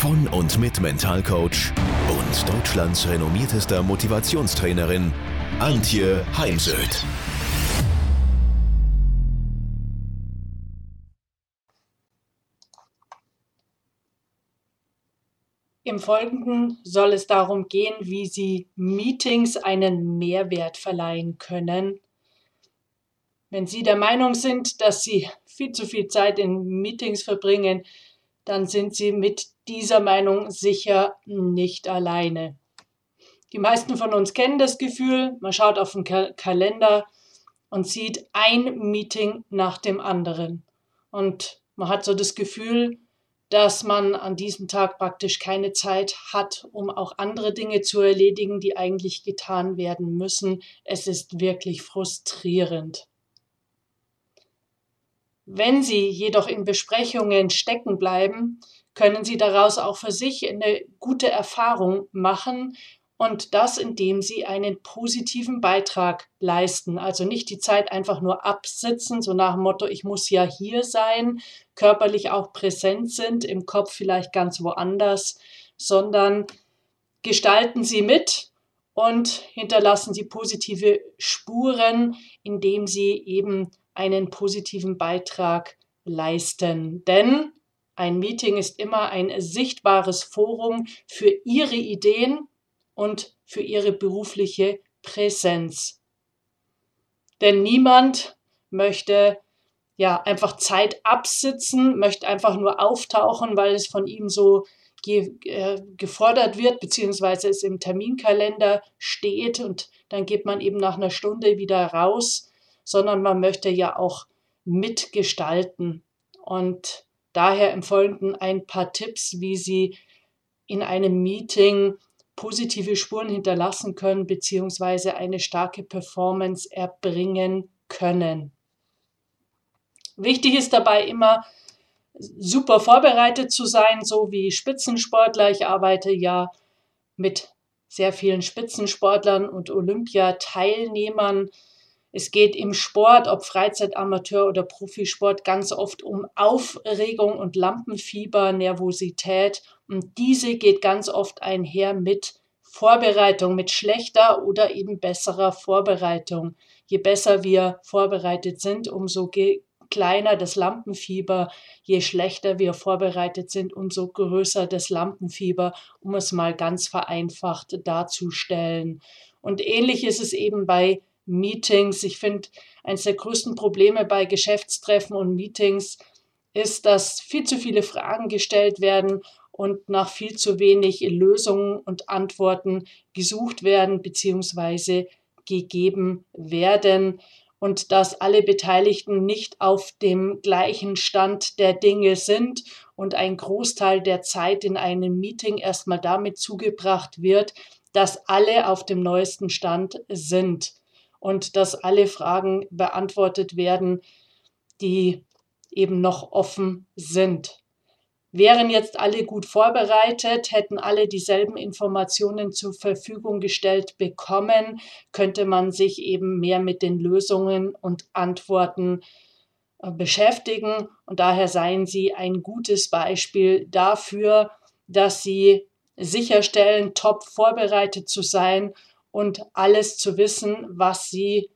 von und mit Mentalcoach und Deutschlands renommiertester Motivationstrainerin Antje Heimsöth. Im Folgenden soll es darum gehen, wie Sie Meetings einen Mehrwert verleihen können. Wenn Sie der Meinung sind, dass Sie viel zu viel Zeit in Meetings verbringen, dann sind Sie mit dieser Meinung sicher nicht alleine. Die meisten von uns kennen das Gefühl, man schaut auf den Kalender und sieht ein Meeting nach dem anderen. Und man hat so das Gefühl, dass man an diesem Tag praktisch keine Zeit hat, um auch andere Dinge zu erledigen, die eigentlich getan werden müssen. Es ist wirklich frustrierend. Wenn Sie jedoch in Besprechungen stecken bleiben, können Sie daraus auch für sich eine gute Erfahrung machen und das, indem Sie einen positiven Beitrag leisten. Also nicht die Zeit einfach nur absitzen, so nach dem Motto, ich muss ja hier sein, körperlich auch präsent sind, im Kopf vielleicht ganz woanders, sondern gestalten Sie mit und hinterlassen Sie positive Spuren, indem Sie eben einen positiven Beitrag leisten. Denn ein Meeting ist immer ein sichtbares Forum für Ihre Ideen und für Ihre berufliche Präsenz. Denn niemand möchte ja einfach Zeit absitzen, möchte einfach nur auftauchen, weil es von ihm so ge äh, gefordert wird, beziehungsweise es im Terminkalender steht und dann geht man eben nach einer Stunde wieder raus sondern man möchte ja auch mitgestalten. Und daher im Folgenden ein paar Tipps, wie Sie in einem Meeting positive Spuren hinterlassen können, beziehungsweise eine starke Performance erbringen können. Wichtig ist dabei immer, super vorbereitet zu sein, so wie Spitzensportler. Ich arbeite ja mit sehr vielen Spitzensportlern und Olympiateilnehmern es geht im Sport, ob Freizeit, Amateur oder Profisport, ganz oft um Aufregung und Lampenfieber, Nervosität. Und diese geht ganz oft einher mit Vorbereitung, mit schlechter oder eben besserer Vorbereitung. Je besser wir vorbereitet sind, umso kleiner das Lampenfieber, je schlechter wir vorbereitet sind, umso größer das Lampenfieber, um es mal ganz vereinfacht darzustellen. Und ähnlich ist es eben bei Meetings. Ich finde, eines der größten Probleme bei Geschäftstreffen und Meetings ist, dass viel zu viele Fragen gestellt werden und nach viel zu wenig Lösungen und Antworten gesucht werden bzw. gegeben werden und dass alle Beteiligten nicht auf dem gleichen Stand der Dinge sind und ein Großteil der Zeit in einem Meeting erstmal damit zugebracht wird, dass alle auf dem neuesten Stand sind und dass alle Fragen beantwortet werden, die eben noch offen sind. Wären jetzt alle gut vorbereitet, hätten alle dieselben Informationen zur Verfügung gestellt bekommen, könnte man sich eben mehr mit den Lösungen und Antworten äh, beschäftigen. Und daher seien sie ein gutes Beispiel dafür, dass sie sicherstellen, top vorbereitet zu sein und alles zu wissen, was sie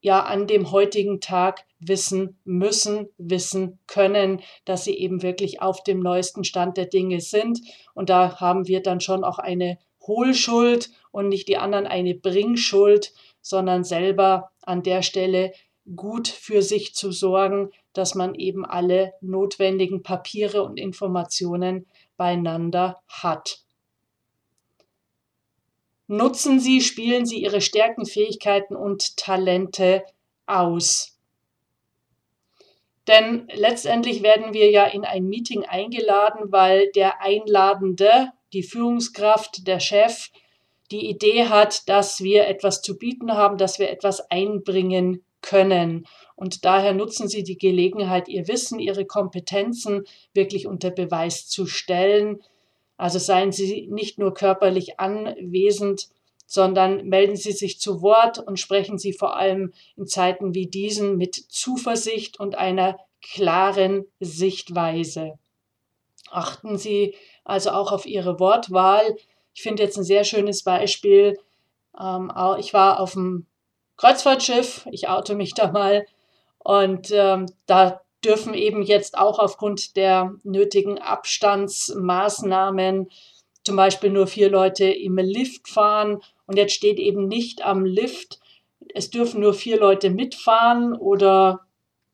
ja an dem heutigen Tag wissen müssen, wissen können, dass sie eben wirklich auf dem neuesten Stand der Dinge sind. Und da haben wir dann schon auch eine Hohlschuld und nicht die anderen eine Bringschuld, sondern selber an der Stelle gut für sich zu sorgen, dass man eben alle notwendigen Papiere und Informationen beieinander hat. Nutzen Sie, spielen Sie Ihre Stärken, Fähigkeiten und Talente aus. Denn letztendlich werden wir ja in ein Meeting eingeladen, weil der Einladende, die Führungskraft, der Chef, die Idee hat, dass wir etwas zu bieten haben, dass wir etwas einbringen können. Und daher nutzen Sie die Gelegenheit, Ihr Wissen, Ihre Kompetenzen wirklich unter Beweis zu stellen. Also seien Sie nicht nur körperlich anwesend, sondern melden Sie sich zu Wort und sprechen Sie vor allem in Zeiten wie diesen mit Zuversicht und einer klaren Sichtweise. Achten Sie also auch auf Ihre Wortwahl. Ich finde jetzt ein sehr schönes Beispiel. Ähm, ich war auf dem Kreuzfahrtschiff, ich oute mich da mal, und ähm, da dürfen eben jetzt auch aufgrund der nötigen Abstandsmaßnahmen zum Beispiel nur vier Leute im Lift fahren und jetzt steht eben nicht am Lift, es dürfen nur vier Leute mitfahren oder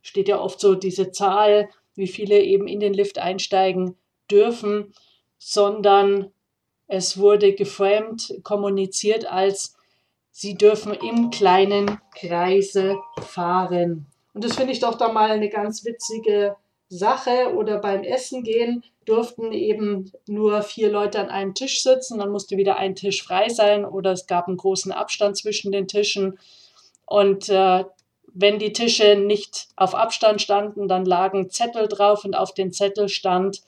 steht ja oft so diese Zahl, wie viele eben in den Lift einsteigen dürfen, sondern es wurde geframed, kommuniziert als sie dürfen im kleinen Kreise fahren. Und das finde ich doch da mal eine ganz witzige Sache. Oder beim Essen gehen durften eben nur vier Leute an einem Tisch sitzen. Dann musste wieder ein Tisch frei sein oder es gab einen großen Abstand zwischen den Tischen. Und äh, wenn die Tische nicht auf Abstand standen, dann lagen Zettel drauf und auf den Zettel stand,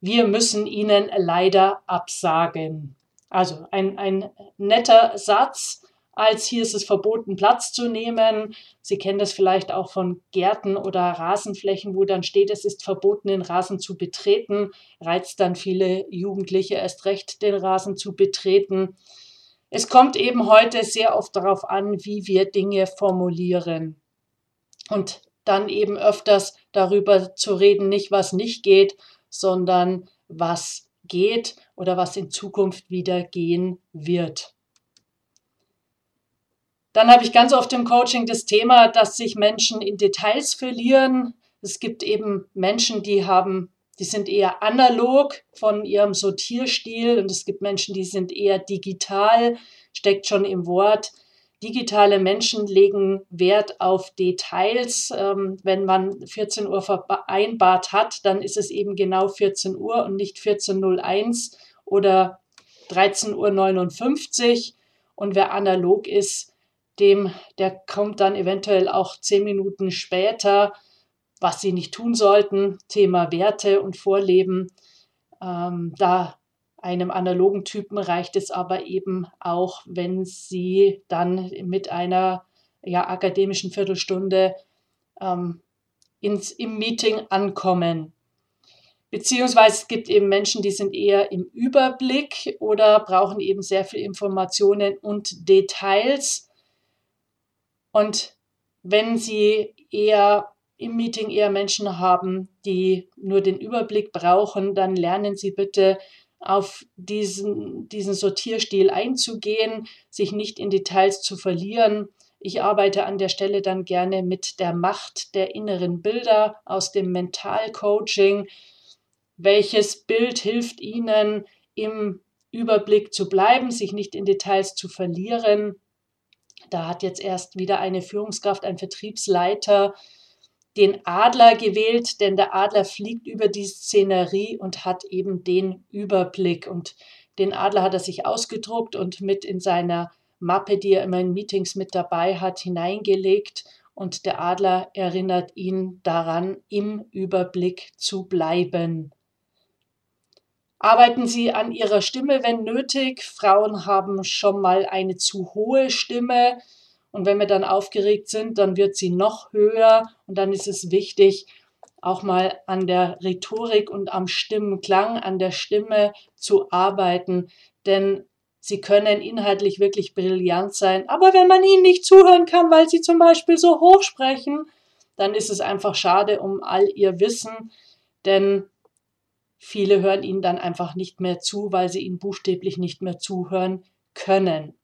wir müssen Ihnen leider absagen. Also ein, ein netter Satz, als hier ist es verboten, Platz zu nehmen. Sie kennen das vielleicht auch von Gärten oder Rasenflächen, wo dann steht, es ist verboten, den Rasen zu betreten, reizt dann viele Jugendliche erst recht, den Rasen zu betreten. Es kommt eben heute sehr oft darauf an, wie wir Dinge formulieren. Und dann eben öfters darüber zu reden, nicht was nicht geht, sondern was geht oder was in Zukunft wieder gehen wird. Dann habe ich ganz oft im Coaching das Thema, dass sich Menschen in Details verlieren. Es gibt eben Menschen, die haben, die sind eher analog von ihrem Sortierstil und es gibt Menschen, die sind eher digital, steckt schon im Wort. Digitale Menschen legen Wert auf Details. Ähm, wenn man 14 Uhr vereinbart hat, dann ist es eben genau 14 Uhr und nicht 14.01 oder 13.59 Uhr. Und wer analog ist, dem, der kommt dann eventuell auch zehn Minuten später, was sie nicht tun sollten, Thema Werte und Vorleben. Ähm, da einem analogen Typen reicht es aber eben auch, wenn sie dann mit einer ja, akademischen Viertelstunde ähm, ins, im Meeting ankommen. Beziehungsweise es gibt eben Menschen, die sind eher im Überblick oder brauchen eben sehr viel Informationen und Details. Und wenn Sie eher im Meeting eher Menschen haben, die nur den Überblick brauchen, dann lernen Sie bitte auf diesen, diesen Sortierstil einzugehen, sich nicht in Details zu verlieren. Ich arbeite an der Stelle dann gerne mit der Macht der inneren Bilder aus dem Mentalcoaching. Welches Bild hilft Ihnen, im Überblick zu bleiben, sich nicht in Details zu verlieren? Da hat jetzt erst wieder eine Führungskraft, ein Vertriebsleiter den Adler gewählt, denn der Adler fliegt über die Szenerie und hat eben den Überblick. Und den Adler hat er sich ausgedruckt und mit in seiner Mappe, die er immer in Meetings mit dabei hat, hineingelegt. Und der Adler erinnert ihn daran, im Überblick zu bleiben. Arbeiten Sie an Ihrer Stimme, wenn nötig. Frauen haben schon mal eine zu hohe Stimme. Und wenn wir dann aufgeregt sind, dann wird sie noch höher. Und dann ist es wichtig, auch mal an der Rhetorik und am Stimmenklang, an der Stimme zu arbeiten. Denn sie können inhaltlich wirklich brillant sein. Aber wenn man ihnen nicht zuhören kann, weil sie zum Beispiel so hoch sprechen, dann ist es einfach schade um all ihr Wissen. Denn Viele hören ihnen dann einfach nicht mehr zu, weil sie ihnen buchstäblich nicht mehr zuhören können.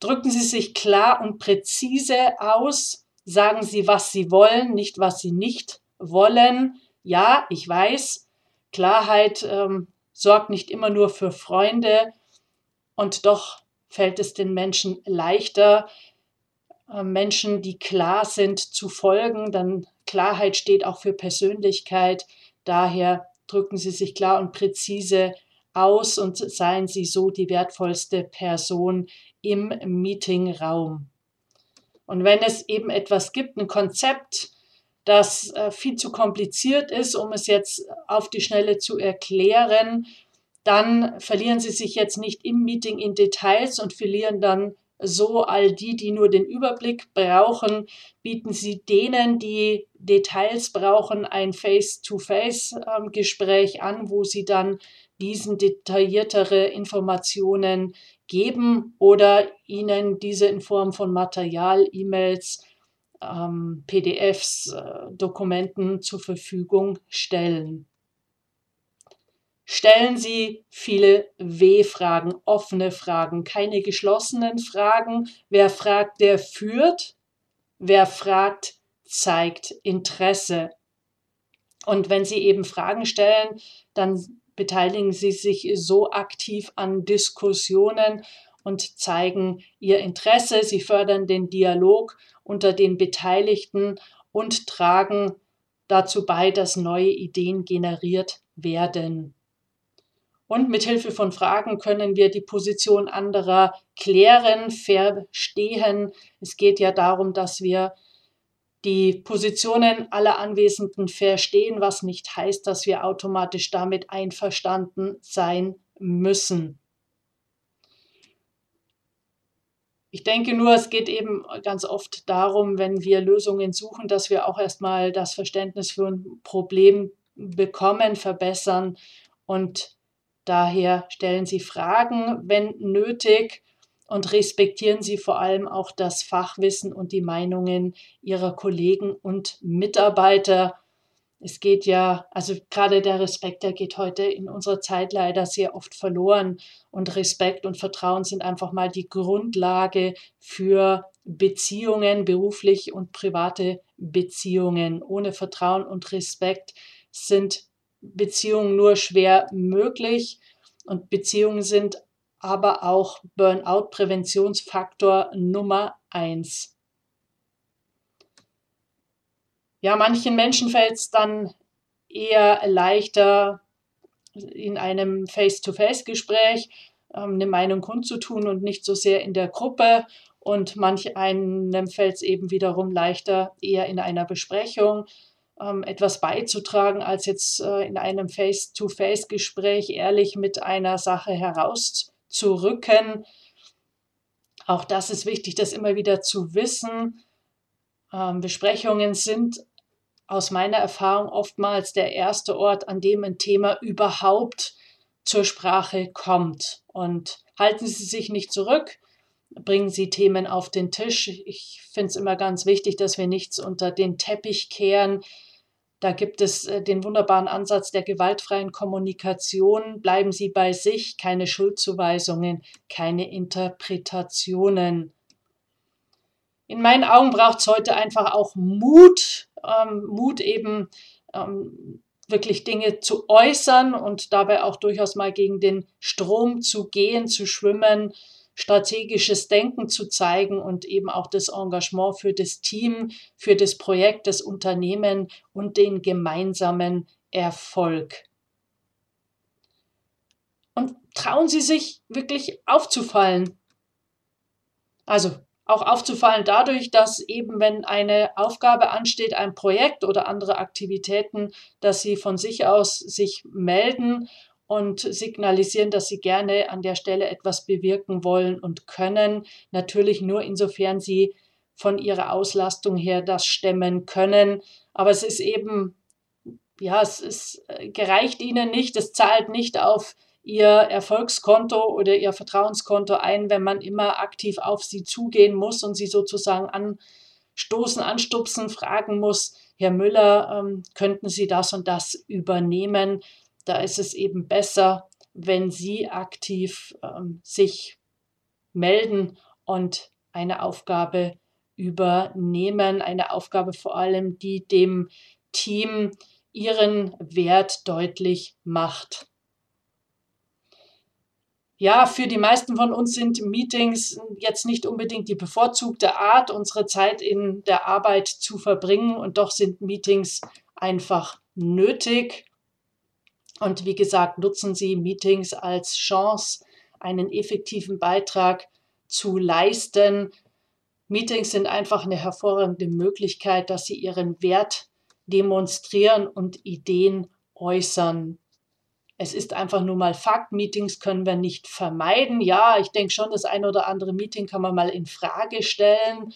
Drücken Sie sich klar und präzise aus, sagen Sie, was Sie wollen, nicht was Sie nicht wollen. Ja, ich weiß, Klarheit ähm, sorgt nicht immer nur für Freunde und doch fällt es den Menschen leichter, äh, Menschen, die klar sind, zu folgen. Dann Klarheit steht auch für Persönlichkeit. Daher drücken Sie sich klar und präzise aus und seien Sie so die wertvollste Person im Meetingraum. Und wenn es eben etwas gibt, ein Konzept, das äh, viel zu kompliziert ist, um es jetzt auf die Schnelle zu erklären, dann verlieren Sie sich jetzt nicht im Meeting in Details und verlieren dann so all die, die nur den Überblick brauchen, bieten Sie denen, die Details brauchen, ein Face-to-Face-Gespräch an, wo Sie dann diesen detailliertere Informationen geben oder ihnen diese in Form von Material, E-Mails, ähm, PDFs, äh, Dokumenten zur Verfügung stellen. Stellen Sie viele W-Fragen, offene Fragen, keine geschlossenen Fragen. Wer fragt, der führt. Wer fragt, zeigt Interesse. Und wenn Sie eben Fragen stellen, dann beteiligen Sie sich so aktiv an Diskussionen und zeigen Ihr Interesse. Sie fördern den Dialog unter den Beteiligten und tragen dazu bei, dass neue Ideen generiert werden. Und mit Hilfe von Fragen können wir die Position anderer klären, verstehen. Es geht ja darum, dass wir die Positionen aller Anwesenden verstehen, was nicht heißt, dass wir automatisch damit einverstanden sein müssen. Ich denke nur, es geht eben ganz oft darum, wenn wir Lösungen suchen, dass wir auch erstmal das Verständnis für ein Problem bekommen, verbessern und Daher stellen Sie Fragen, wenn nötig, und respektieren Sie vor allem auch das Fachwissen und die Meinungen Ihrer Kollegen und Mitarbeiter. Es geht ja, also gerade der Respekt, der geht heute in unserer Zeit leider sehr oft verloren. Und Respekt und Vertrauen sind einfach mal die Grundlage für Beziehungen, beruflich und private Beziehungen. Ohne Vertrauen und Respekt sind Beziehungen nur schwer möglich und Beziehungen sind aber auch Burnout-Präventionsfaktor Nummer eins. Ja, manchen Menschen fällt es dann eher leichter, in einem Face-to-Face-Gespräch ähm, eine Meinung kundzutun und nicht so sehr in der Gruppe. Und manch einem fällt es eben wiederum leichter, eher in einer Besprechung etwas beizutragen, als jetzt äh, in einem Face-to-Face-Gespräch ehrlich mit einer Sache herauszurücken. Auch das ist wichtig, das immer wieder zu wissen. Ähm, Besprechungen sind aus meiner Erfahrung oftmals der erste Ort, an dem ein Thema überhaupt zur Sprache kommt. Und halten Sie sich nicht zurück, bringen Sie Themen auf den Tisch. Ich finde es immer ganz wichtig, dass wir nichts unter den Teppich kehren. Da gibt es äh, den wunderbaren Ansatz der gewaltfreien Kommunikation. Bleiben Sie bei sich, keine Schuldzuweisungen, keine Interpretationen. In meinen Augen braucht es heute einfach auch Mut, ähm, Mut eben ähm, wirklich Dinge zu äußern und dabei auch durchaus mal gegen den Strom zu gehen, zu schwimmen, strategisches Denken zu zeigen und eben auch das Engagement für das Team, für das Projekt, das Unternehmen und den gemeinsamen Erfolg. Und trauen Sie sich wirklich aufzufallen. Also auch aufzufallen dadurch, dass eben wenn eine Aufgabe ansteht, ein Projekt oder andere Aktivitäten, dass Sie von sich aus sich melden und signalisieren, dass sie gerne an der Stelle etwas bewirken wollen und können. Natürlich nur insofern sie von ihrer Auslastung her das stemmen können. Aber es ist eben, ja, es ist, äh, gereicht ihnen nicht, es zahlt nicht auf ihr Erfolgskonto oder ihr Vertrauenskonto ein, wenn man immer aktiv auf sie zugehen muss und sie sozusagen anstoßen, anstupsen, fragen muss, Herr Müller, ähm, könnten Sie das und das übernehmen? Da ist es eben besser, wenn Sie aktiv ähm, sich melden und eine Aufgabe übernehmen, eine Aufgabe vor allem, die dem Team ihren Wert deutlich macht. Ja, für die meisten von uns sind Meetings jetzt nicht unbedingt die bevorzugte Art, unsere Zeit in der Arbeit zu verbringen und doch sind Meetings einfach nötig Und wie gesagt, nutzen Sie Meetings als Chance, einen effektiven Beitrag zu leisten. Meetings sind einfach eine hervorragende Möglichkeit, dass Sie Ihren Wert demonstrieren und Ideen äußern. Es ist einfach nur mal Fakt. Meetings können wir nicht vermeiden. Ja, ich denke schon, das ein oder andere Meeting kann man mal in Frage stellen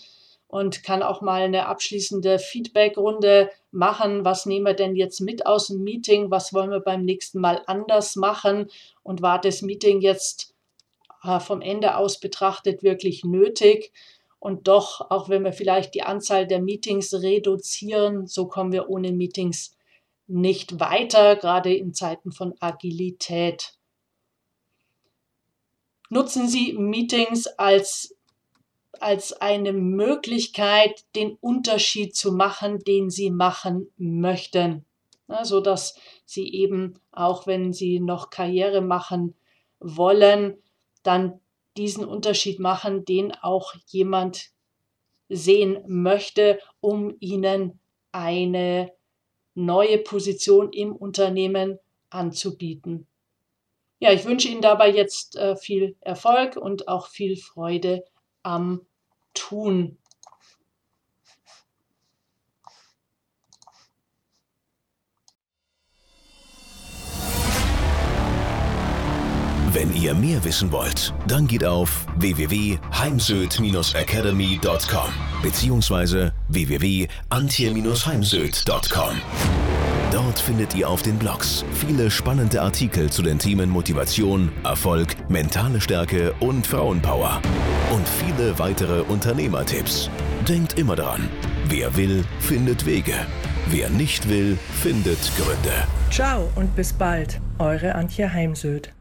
und kann auch mal eine abschließende Feedbackrunde machen. Was nehmen wir denn jetzt mit aus dem Meeting? Was wollen wir beim nächsten Mal anders machen? Und war das Meeting jetzt äh, vom Ende aus betrachtet wirklich nötig? Und doch, auch wenn wir vielleicht die Anzahl der Meetings reduzieren, so kommen wir ohne Meetings nicht weiter, gerade in Zeiten von Agilität. Nutzen Sie Meetings als, als eine Möglichkeit, den Unterschied zu machen, den Sie machen möchten. Ja, so dass Sie eben, auch wenn Sie noch Karriere machen wollen, dann diesen Unterschied machen, den auch jemand sehen möchte, um ihnen eine neue Position im Unternehmen anzubieten. Ja, ich wünsche Ihnen dabei jetzt äh, viel Erfolg und auch viel Freude am Tun. Wenn ihr mehr wissen wollt, dann geht auf www.heimsöd-academy.com bzw. www.antje-heimsöd.com. Dort findet ihr auf den Blogs viele spannende Artikel zu den Themen Motivation, Erfolg, mentale Stärke und Frauenpower. Und viele weitere Unternehmertipps. Denkt immer daran, wer will, findet Wege. Wer nicht will, findet Gründe. Ciao und bis bald, eure Antje Heimsöd.